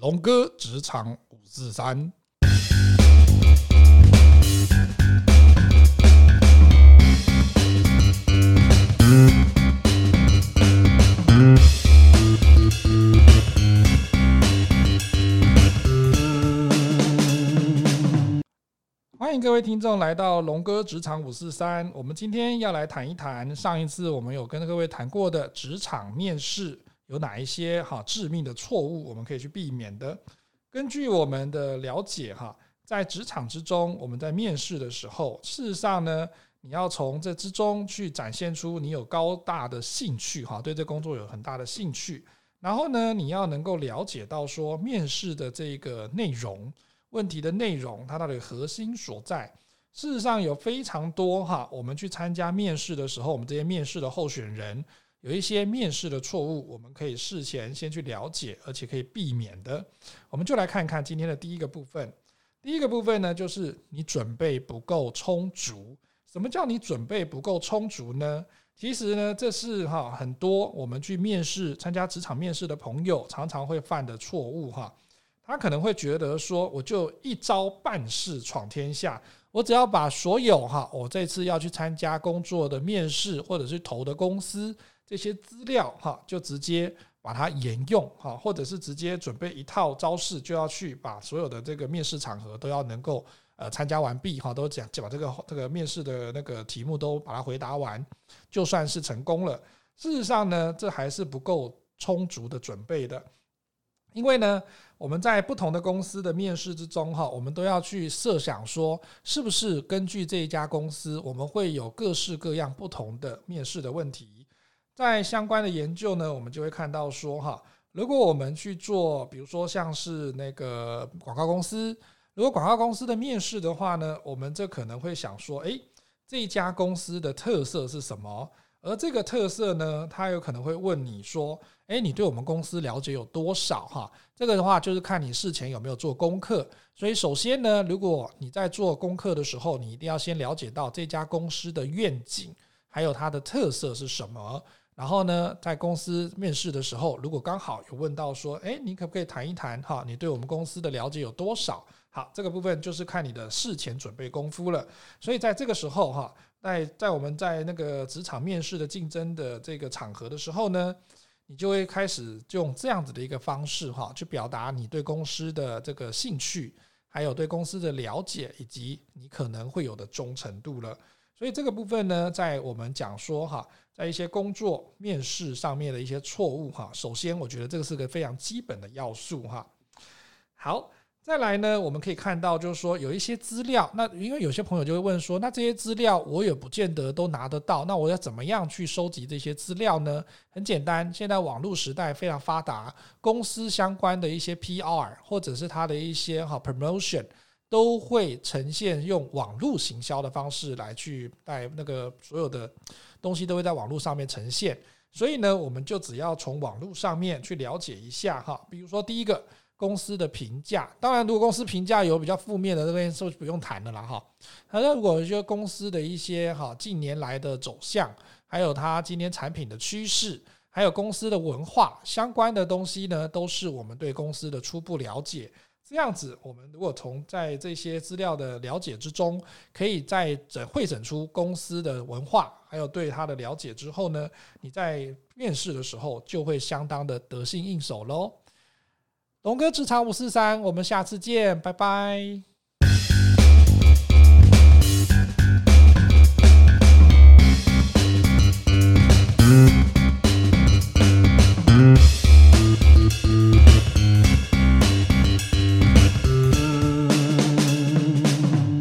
龙哥职场五四三。欢迎各位听众来到龙哥职场五四三。我们今天要来谈一谈上一次我们有跟各位谈过的职场面试有哪一些哈致命的错误，我们可以去避免的。根据我们的了解哈，在职场之中，我们在面试的时候，事实上呢，你要从这之中去展现出你有高大的兴趣哈，对这工作有很大的兴趣。然后呢，你要能够了解到说面试的这个内容。问题的内容，它到底核心所在？事实上有非常多哈，我们去参加面试的时候，我们这些面试的候选人有一些面试的错误，我们可以事前先去了解，而且可以避免的。我们就来看看今天的第一个部分。第一个部分呢，就是你准备不够充足。什么叫你准备不够充足呢？其实呢，这是哈很多我们去面试、参加职场面试的朋友常常会犯的错误哈。他可能会觉得说，我就一招半式闯天下，我只要把所有哈，我这次要去参加工作的面试或者是投的公司这些资料哈，就直接把它沿用哈，或者是直接准备一套招式，就要去把所有的这个面试场合都要能够呃参加完毕哈，都讲就把这个这个面试的那个题目都把它回答完，就算是成功了。事实上呢，这还是不够充足的准备的。因为呢，我们在不同的公司的面试之中，哈，我们都要去设想说，是不是根据这一家公司，我们会有各式各样不同的面试的问题。在相关的研究呢，我们就会看到说，哈，如果我们去做，比如说像是那个广告公司，如果广告公司的面试的话呢，我们这可能会想说，诶，这家公司的特色是什么？而这个特色呢，他有可能会问你说：“诶，你对我们公司了解有多少？”哈，这个的话就是看你事前有没有做功课。所以，首先呢，如果你在做功课的时候，你一定要先了解到这家公司的愿景，还有它的特色是什么。然后呢，在公司面试的时候，如果刚好有问到说：“诶，你可不可以谈一谈？哈，你对我们公司的了解有多少？”好，这个部分就是看你的事前准备功夫了。所以，在这个时候，哈。在在我们在那个职场面试的竞争的这个场合的时候呢，你就会开始用这样子的一个方式哈，去表达你对公司的这个兴趣，还有对公司的了解，以及你可能会有的忠诚度了。所以这个部分呢，在我们讲说哈，在一些工作面试上面的一些错误哈，首先我觉得这个是个非常基本的要素哈。好。再来呢，我们可以看到，就是说有一些资料，那因为有些朋友就会问说，那这些资料我也不见得都拿得到，那我要怎么样去收集这些资料呢？很简单，现在网络时代非常发达，公司相关的一些 PR 或者是它的一些哈 promotion 都会呈现用网络行销的方式来去带那个所有的东西都会在网络上面呈现，所以呢，我们就只要从网络上面去了解一下哈，比如说第一个。公司的评价，当然，如果公司评价有比较负面的这边就不用谈了啦哈。那如果说公司的一些哈近年来的走向，还有它今年产品的趋势，还有公司的文化相关的东西呢，都是我们对公司的初步了解。这样子，我们如果从在这些资料的了解之中，可以在整会整出公司的文化，还有对它的了解之后呢，你在面试的时候就会相当的得心应手喽。龙哥职场五四三，我们下次见，拜拜。